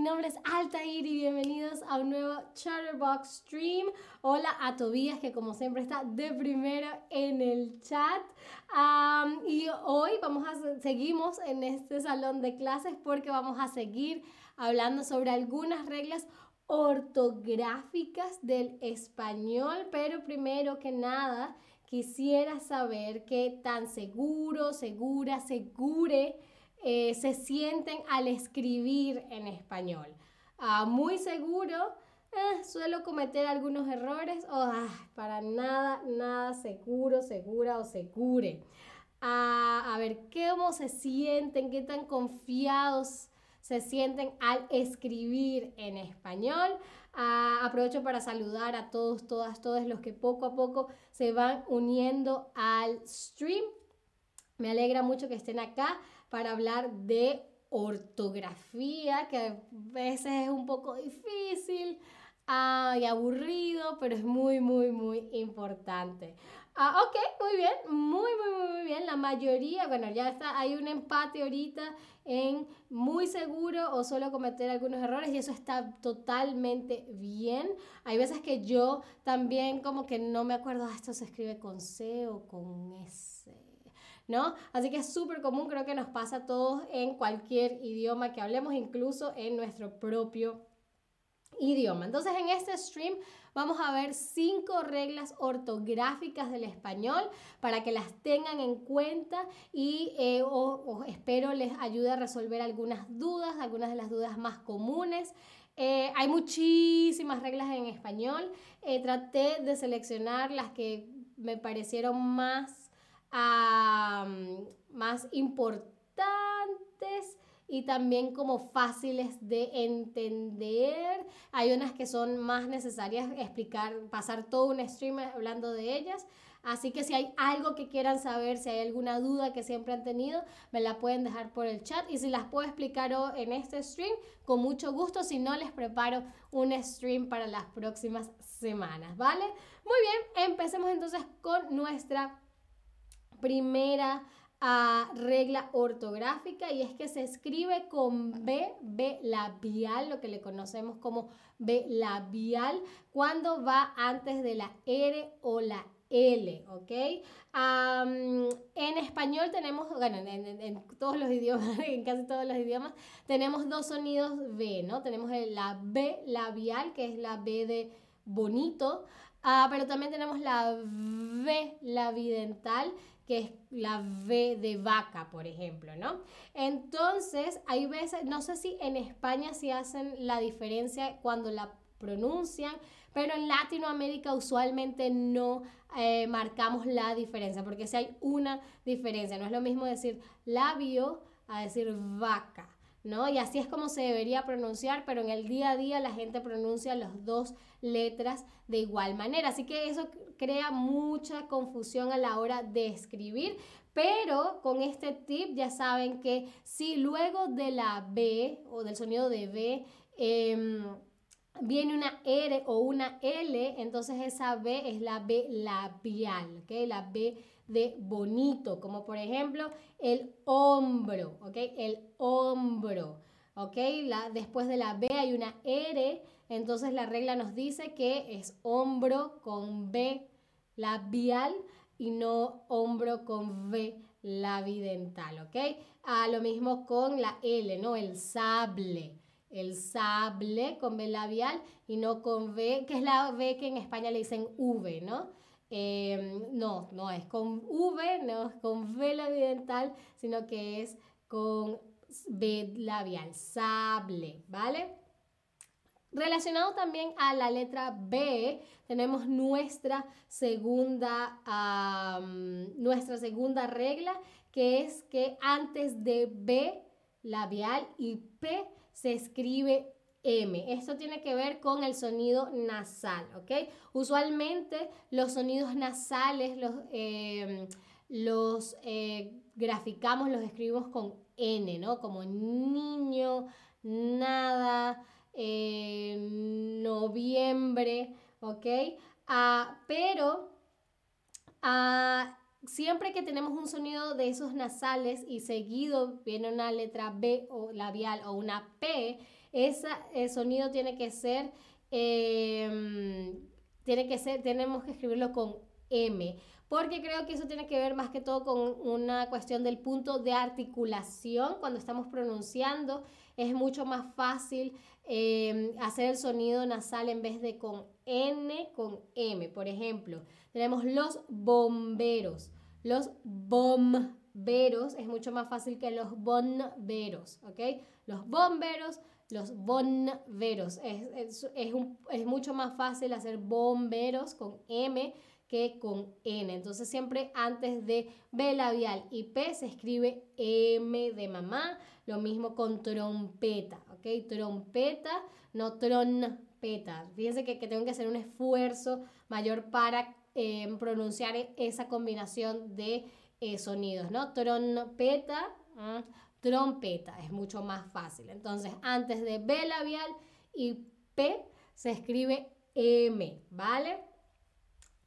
Mi nombre es Altair y bienvenidos a un nuevo Chatterbox Stream. Hola a Tobías, que como siempre está de primero en el chat. y hoy vamos a seguimos en este salón de clases porque vamos a seguir hablando sobre algunas reglas ortográficas del español, pero primero que nada quisiera saber qué tan seguro, segura, segure eh, se sienten al escribir en español. Ah, muy seguro, eh, suelo cometer algunos errores o ah, para nada, nada seguro, segura o segure. Ah, a ver, ¿cómo se sienten? ¿Qué tan confiados se sienten al escribir en español? aprovecho para saludar a todos, todas, todos los que poco a poco se van uniendo al stream. Me alegra mucho que estén acá para hablar de ortografía, que a veces es un poco difícil y aburrido, pero es muy, muy, muy importante. Ah, ok, muy bien, muy, muy, muy bien. La mayoría, bueno, ya está, hay un empate ahorita en muy seguro o solo cometer algunos errores y eso está totalmente bien. Hay veces que yo también como que no me acuerdo, ah, esto se escribe con C o con S. ¿no? Así que es súper común, creo que nos pasa a todos en cualquier idioma que hablemos, incluso en nuestro propio idioma. Entonces en este stream vamos a ver cinco reglas ortográficas del español para que las tengan en cuenta y eh, espero les ayude a resolver algunas dudas, algunas de las dudas más comunes. Eh, hay muchísimas reglas en español. Eh, traté de seleccionar las que me parecieron más más importantes y también como fáciles de entender. Hay unas que son más necesarias explicar, pasar todo un stream hablando de ellas. Así que si hay algo que quieran saber, si hay alguna duda que siempre han tenido, me la pueden dejar por el chat y si las puedo explicar en este stream, con mucho gusto. Si no, les preparo un stream para las próximas semanas, ¿vale? Muy bien, empecemos entonces con nuestra primera regla ortográfica y es que se escribe con B, B labial, lo que le conocemos como B labial, cuando va antes de la R o la L, ¿ok? en español tenemos, bueno, en, todos los idiomas, en casi todos los idiomas, tenemos dos sonidos B, ¿no? Tenemos la B labial, que es la B de bonito, ah, pero también tenemos la V labidental, que es la V de vaca, por ejemplo, ¿no? Entonces, hay veces, no sé si en España se hacen la diferencia cuando la pronuncian, pero en Latinoamérica usualmente no eh, marcamos la diferencia, porque si hay una diferencia, no es lo mismo decir labio a decir vaca. ¿no? Y así es como se debería pronunciar, pero en el día a día la gente pronuncia las dos letras de igual manera. Así que eso crea mucha confusión a la hora de escribir, pero con este tip ya saben que si luego de la B o del sonido de B, em, viene una R o una L, entonces esa B es la B labial, ¿ok? La B de bonito, como por ejemplo el hombro, ¿ok? El hombro, ¿ok? La, después de la B hay una R, entonces la regla nos dice que es hombro con B labial y no hombro con V labidental, ¿ok? Ah, lo mismo con la L, ¿no? El sable el sable con B labial y no con V, que es la V que en España le dicen V, ¿no? Em, no, no es con V, no es con V labial, sino que es con B labial, sable, ¿vale? Relacionado también a la letra B, tenemos nuestra segunda, nuestra segunda regla, que es que antes de B labial y P se escribe M. Esto tiene que ver con el sonido nasal, ¿ok? Usualmente los sonidos nasales los, em, los eh, graficamos, los escribimos con N, ¿no? Como niño, nada, eh, noviembre, ¿ok? Ah, pero ah, siempre que tenemos un sonido de esos nasales y seguido viene una letra B o labial o una P, ese sonido tiene que ser, em, tiene que ser, tenemos que escribirlo con M porque creo que eso tiene que ver más que todo con una cuestión del punto de articulación. Cuando estamos pronunciando es mucho más fácil em, hacer el sonido nasal en vez de con N, con M. Por ejemplo, tenemos los bomberos. Los bomberos es mucho más fácil que los bomberos, ¿ok? Los bomberos, los bomberos. Es, es, es mucho más fácil hacer bomberos con M que con N. Entonces siempre antes de B labial y P se escribe M de mamá. Lo mismo con trompeta, ¿ok? Trompeta, no trompeta. Fíjense que, tengo que hacer un esfuerzo mayor para eh, pronunciar esa combinación de eh, sonidos, ¿no? Trompeta, mm, trompeta, es mucho más fácil. Entonces, antes de B labial y P se escribe M, ¿vale?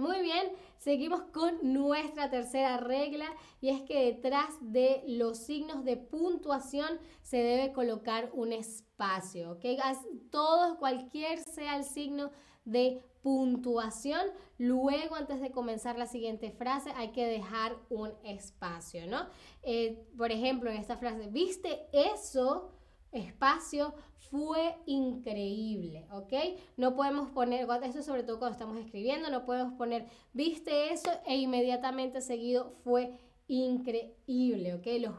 Muy bien, seguimos con nuestra tercera regla y es que detrás de los signos de puntuación se debe colocar un espacio, ¿ok? Todo, cualquier sea el signo de puntuación, luego antes de comenzar la siguiente frase hay que dejar un espacio, ¿no? Eh, por ejemplo, en esta frase, ¿viste eso? Espacio fue increíble, ¿ok? No podemos poner, esto sobre todo cuando estamos escribiendo, no podemos poner, viste eso e inmediatamente seguido fue increíble, ¿ok? Los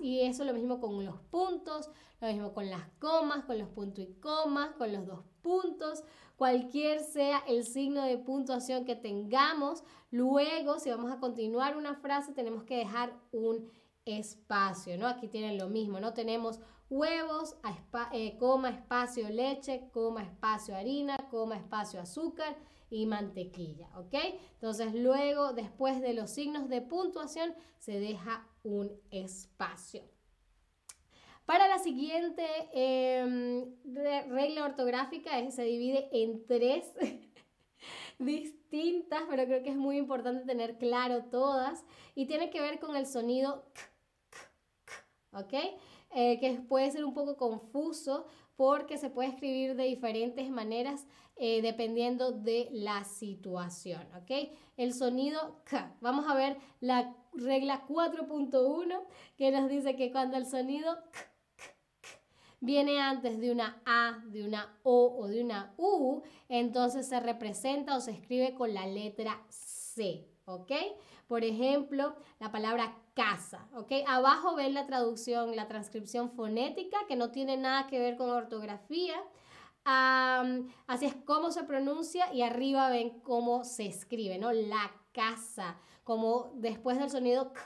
y eso lo mismo con los puntos, lo mismo con las comas, con los puntos y comas, con los dos puntos, cualquier sea el signo de puntuación que tengamos, luego si vamos a continuar una frase tenemos que dejar un espacio, ¿no? Aquí tienen lo mismo, ¿no? Tenemos huevos, eh, coma espacio leche, coma espacio harina, coma espacio azúcar y mantequilla, ¿ok? Entonces luego, después de los signos de puntuación, se deja un espacio. Para la siguiente em, regla ortográfica se divide en tres distintas, pero creo que es muy importante tener claro todas y tiene que ver con el sonido k, ¿ok? Eh, que puede ser un poco confuso porque se puede escribir de diferentes maneras eh, dependiendo de la situación, ¿ok? El sonido K. Vamos a ver la regla 4.1 que nos dice que cuando el sonido K, viene antes de una A, de una O o de una U, entonces se representa o se escribe con la letra C, ¿ok? Por ejemplo, la palabra casa, ¿ok? Abajo ven la traducción, la transcripción fonética, que no tiene nada que ver con ortografía. así es como se pronuncia y arriba ven cómo se escribe, ¿no? La casa, como después del sonido k,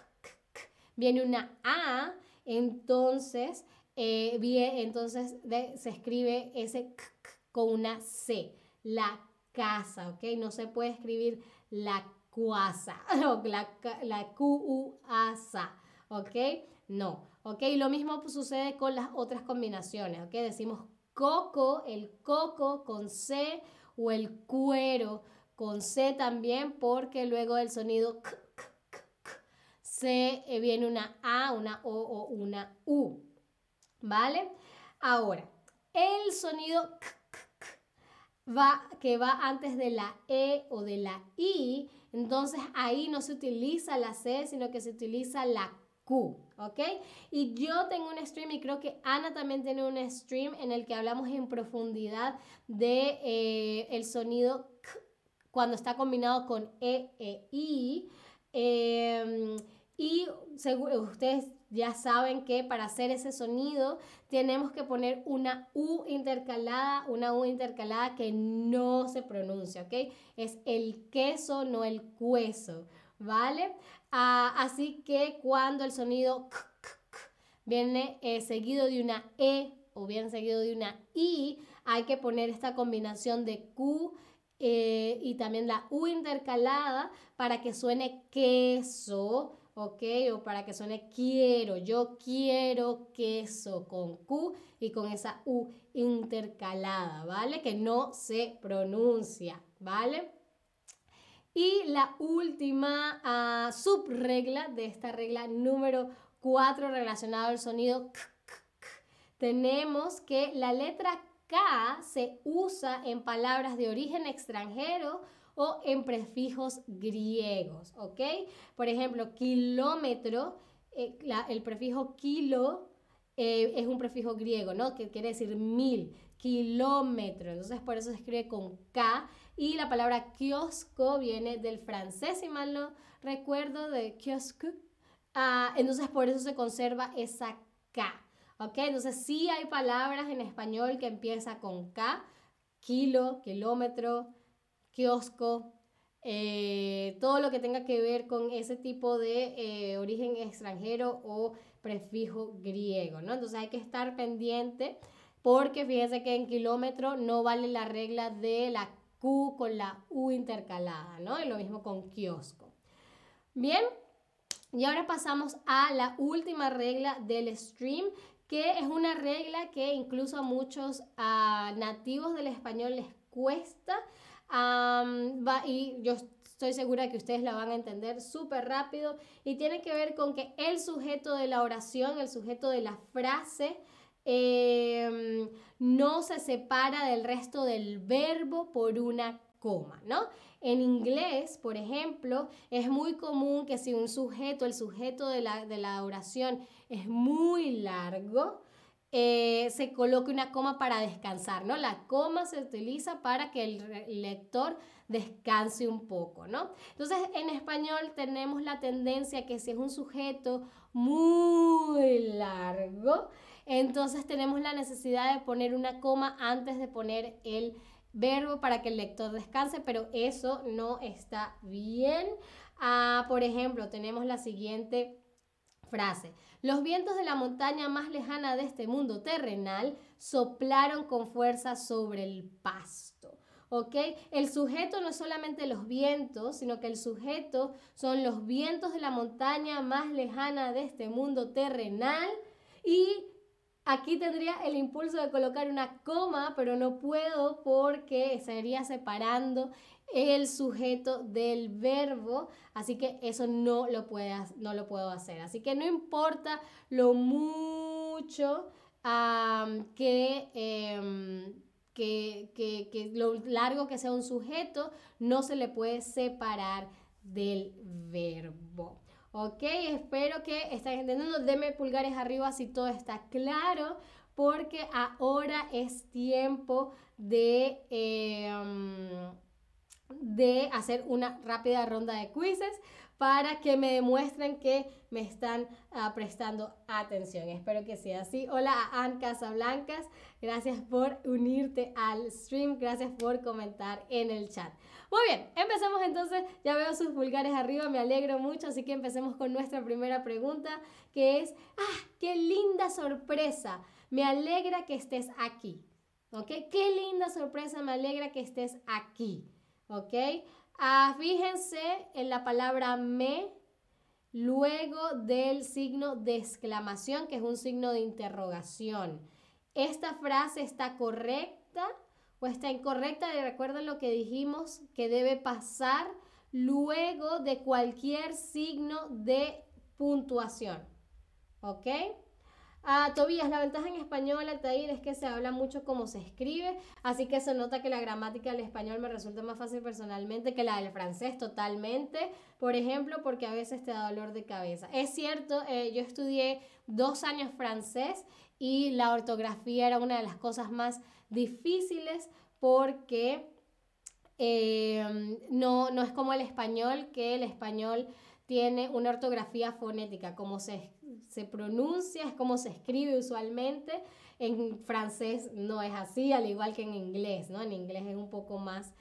viene una A, entonces, eh, entonces se escribe ese k, con una C, la casa, ¿ok? No se puede escribir la cuasa, la, la Q-U-A-S-A, ¿ok? No, ¿ok? Lo mismo sucede con las otras combinaciones, ¿ok? Decimos coco, el coco con C o el cuero con C también porque luego del sonido k, C eh, viene una A, una O o una U, ¿vale? Ahora, el sonido va, que va antes de la E o de la I entonces ahí no se utiliza la C, sino que se utiliza la Q, ¿ok? Y yo tengo un stream y creo que Ana también tiene un stream en el que hablamos en profundidad de eh, el sonido K cuando está combinado con E, E, I. Em, y ustedes ya saben que para hacer ese sonido tenemos que poner una U intercalada, una U intercalada que no se pronuncia, ¿ok? Es el queso, no el cueso, ¿vale? Ah, así que cuando el sonido k, viene eh, seguido de una E o bien seguido de una I, hay que poner esta combinación de Q eh, y también la U intercalada para que suene queso ¿ok? O para que suene quiero, yo quiero queso con Q y con esa U intercalada, ¿vale? Que no se pronuncia, ¿vale? Y la última uh, subregla de esta regla número 4 relacionado al sonido k, k, k, tenemos que la letra K se usa en palabras de origen extranjero o en prefijos griegos, ¿ok? Por ejemplo, kilómetro, eh, el prefijo kilo eh, es un prefijo griego, ¿no? Que quiere decir mil, kilómetro. Entonces, por eso se escribe con K. Y la palabra kiosco viene del francés, si mal no recuerdo, de kiosque. Ah, entonces, por eso se conserva esa K. ¿Ok? Entonces, sí hay palabras en español que empieza con K, kilo, kilómetro, kiosco, eh, todo lo que tenga que ver con ese tipo de eh, origen extranjero o prefijo griego, ¿no? Entonces hay que estar pendiente porque fíjense que en kilómetro no vale la regla de la Q con la U intercalada, ¿no? Y lo mismo con kiosco. Bien, y ahora pasamos a la última regla del stream, que es una regla que incluso a muchos nativos del español les cuesta. Y yo estoy segura que ustedes la van a entender súper rápido y tiene que ver con que el sujeto de la oración, el sujeto de la frase, em, no se separa del resto del verbo por una coma, ¿no? En inglés, por ejemplo, es muy común que si un sujeto, el sujeto de la, de la oración es muy largo, eh, se coloque una coma para descansar, ¿no? La coma se utiliza para que el lector descanse un poco, ¿no? Entonces, en español tenemos la tendencia que si es un sujeto muy largo, entonces tenemos la necesidad de poner una coma antes de poner el verbo para que el lector descanse, pero eso no está bien. Ah, por ejemplo, tenemos la siguiente Los vientos de la montaña más lejana de este mundo terrenal soplaron con fuerza sobre el pasto. ¿Ok? El sujeto no es solamente los vientos, sino que el sujeto son los vientos de la montaña más lejana de este mundo terrenal y Aquí tendría el impulso de colocar una coma, pero no puedo porque estaría separando el sujeto del verbo, así que eso no lo, no lo puedo hacer. Así que no importa lo mucho que, em, que, que lo largo que sea un sujeto, no se le puede separar del verbo. Ok, espero que estén entendiendo. Deme pulgares arriba si todo está claro, porque ahora es tiempo de... Em, de hacer una rápida ronda de quizzes para que me demuestren que me están ah, prestando atención. Espero que sea así. Hola a Ann Casablancas, gracias por unirte al stream, gracias por comentar en el chat. Muy bien, empecemos entonces. Ya veo sus pulgares arriba, me alegro mucho, así que empecemos con nuestra primera pregunta, que es, ah, qué linda sorpresa. Me alegra que estés aquí. ¿Ok? Qué linda sorpresa, me alegra que estés aquí. ¿Ok? Ah, fíjense en la palabra me luego del signo de exclamación, que es un signo de interrogación. ¿Esta frase está correcta o está incorrecta? Recuerden lo que dijimos que debe pasar luego de cualquier signo de puntuación. ¿Ok? Ah, Tobías, la ventaja en español, Altair, es que se habla mucho como se escribe, así que se nota que la gramática del español me resulta más fácil personalmente que la del francés totalmente, por ejemplo, porque a veces te da dolor de cabeza. Es cierto, eh, yo estudié dos años francés y la ortografía era una de las cosas más difíciles porque eh, no, no es como el español, que el español tiene una ortografía fonética, como se, se pronuncia, es como se escribe usualmente. En francés no es así, al igual que en inglés, ¿no? En inglés es un poco más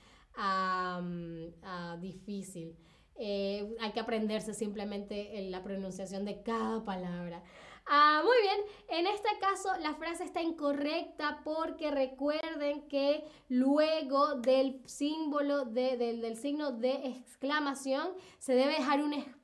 difícil. Eh, hay que aprenderse simplemente la pronunciación de cada palabra. Ah, muy bien, en este caso la frase está incorrecta porque recuerden que luego del símbolo del, del signo de exclamación se debe dejar un espacio.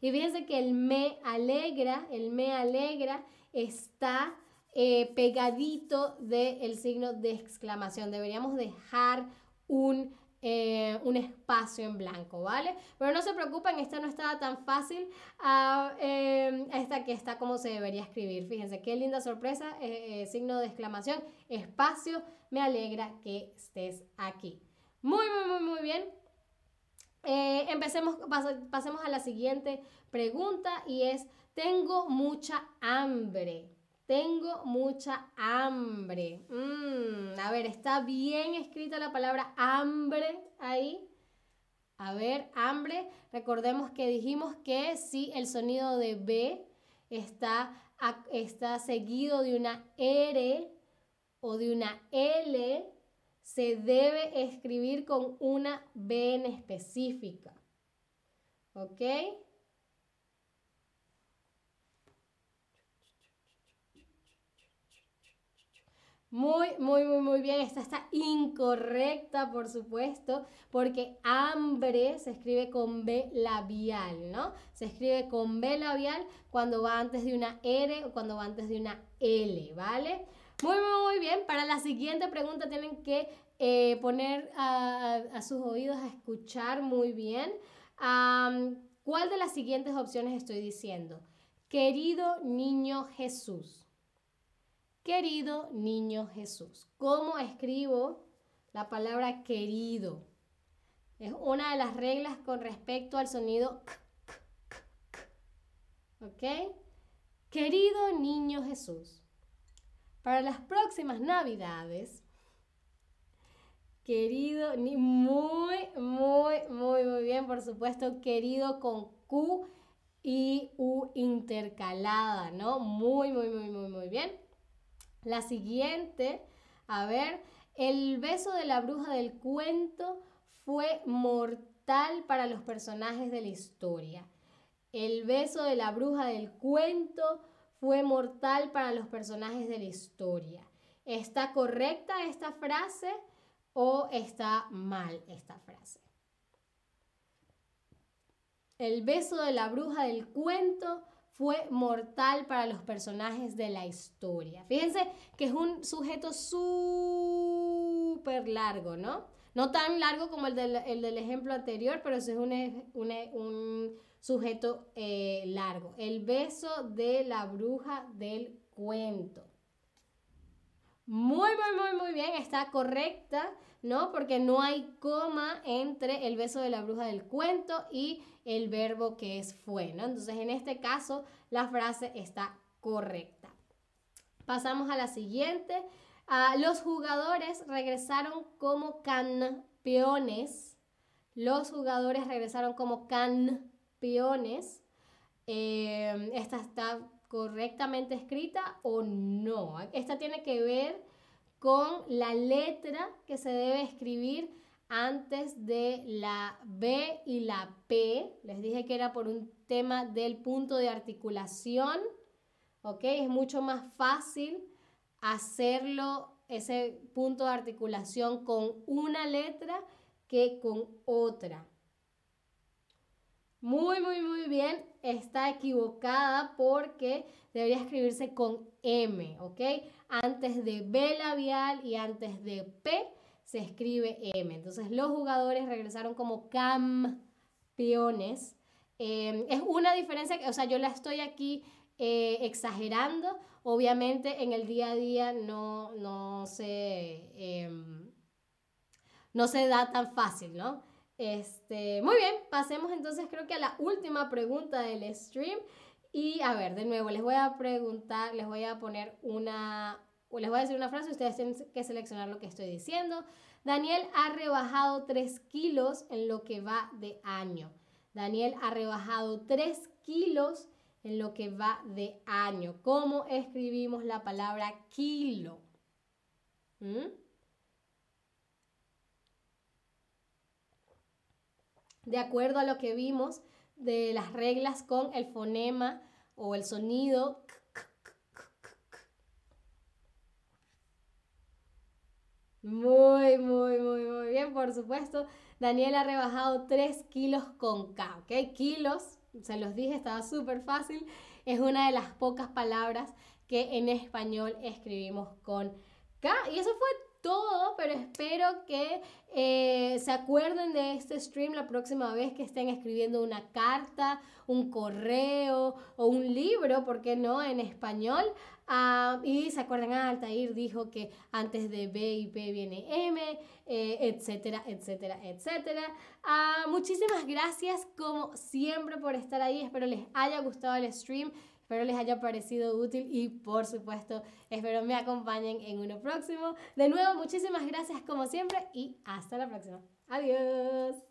Y fíjense que el me alegra, el me alegra está eh, pegadito del signo de exclamación. Deberíamos dejar un eh, un espacio en blanco, ¿vale? Pero no se preocupen, esta no estaba tan fácil. Ah, em, esta que está como se debería escribir. Fíjense, qué linda sorpresa. Eh, eh, signo de exclamación, espacio. Me alegra que estés aquí. Muy, muy, muy, muy bien. Empecemos, pasemos a la siguiente pregunta y es, tengo mucha hambre. Tengo mucha hambre. Mm, a ver, ¿está bien escrita la palabra hambre ahí? A ver, hambre. Recordemos que dijimos que si el sonido de B está, está seguido de una R o de una L, se debe escribir con una B en específica. ¿Ok? Muy, muy, muy, muy bien. Esta está incorrecta, por supuesto, porque hambre se escribe con B labial, ¿no? Se escribe con B labial cuando va antes de una R o cuando va antes de una L, ¿vale? Muy, muy, bien. Para la siguiente pregunta tienen que eh, poner a, sus oídos a escuchar muy bien. ¿Cuál de las siguientes opciones estoy diciendo? Querido niño Jesús. Querido niño Jesús. ¿Cómo escribo la palabra querido? Es una de las reglas con respecto al sonido k, k, k, ¿Ok? Querido niño Jesús. Para las próximas navidades, querido, muy, muy, muy, muy bien, por supuesto, querido con Q y U intercalada, ¿no? Muy, muy, muy, muy, muy bien. La siguiente, a ver, el beso de la bruja del cuento fue mortal para los personajes de la historia. El beso de la bruja del cuento fue mortal para los personajes de la historia. ¿Está correcta esta frase o está mal esta frase? El beso de la bruja del cuento fue mortal para los personajes de la historia. Fíjense que es un sujeto súper largo, ¿no? No tan largo como el del, ejemplo anterior, pero es un, un, sujeto eh, largo. El beso de la bruja del cuento. Muy, muy, muy, muy bien, está correcta, ¿no? Porque no hay coma entre el beso de la bruja del cuento y el verbo que es fue, ¿no? Entonces, en este caso, la frase está correcta. Pasamos a la siguiente. Ah, los jugadores regresaron como campeones. Los jugadores regresaron como campeones. Eh, esta está correctamente escrita o no. Esta tiene que ver con la letra que se debe escribir antes de la B y la P. Les dije que era por un tema del punto de articulación. ¿Ok? Es mucho más fácil hacerlo, ese punto de articulación con una letra que con otra. Muy, muy, muy bien. Está equivocada porque debería escribirse con M, ¿ok? Antes de B labial y antes de P se escribe M. Entonces los jugadores regresaron como campeones. Em, es una diferencia, o sea, yo la estoy aquí eh, exagerando. Obviamente en el día a día no, no, se, em, no se da tan fácil, ¿no? Este, muy bien, pasemos entonces creo que a la última pregunta del stream. Y a ver, de nuevo, les voy a preguntar, les voy a poner una, les voy a decir una frase, ustedes tienen que seleccionar lo que estoy diciendo. Daniel ha rebajado 3 kilos en lo que va de año. Daniel ha rebajado 3 kilos en lo que va de año. ¿Cómo escribimos la palabra kilo? ¿Mm? De acuerdo a lo que vimos de las reglas con el fonema o el sonido Muy, muy, muy, muy bien, por supuesto. Daniel ha rebajado 3 kilos con K, ¿ok? Kilos, se los dije, estaba súper fácil. Es una de las pocas palabras que en español escribimos con K. Y eso fue todo, pero espero que eh, se acuerden de este stream la próxima vez que estén escribiendo una carta, un correo o un libro, ¿por qué no?, en español. Ah, y se acuerdan, ah, Altair dijo que antes de B y P viene M, eh, etcétera, etcétera, etcétera. Ah, muchísimas gracias como siempre por estar ahí. Espero les haya gustado el stream. Espero les haya parecido útil y por supuesto espero me acompañen en uno próximo. De nuevo, muchísimas gracias como siempre y hasta la próxima. Adiós.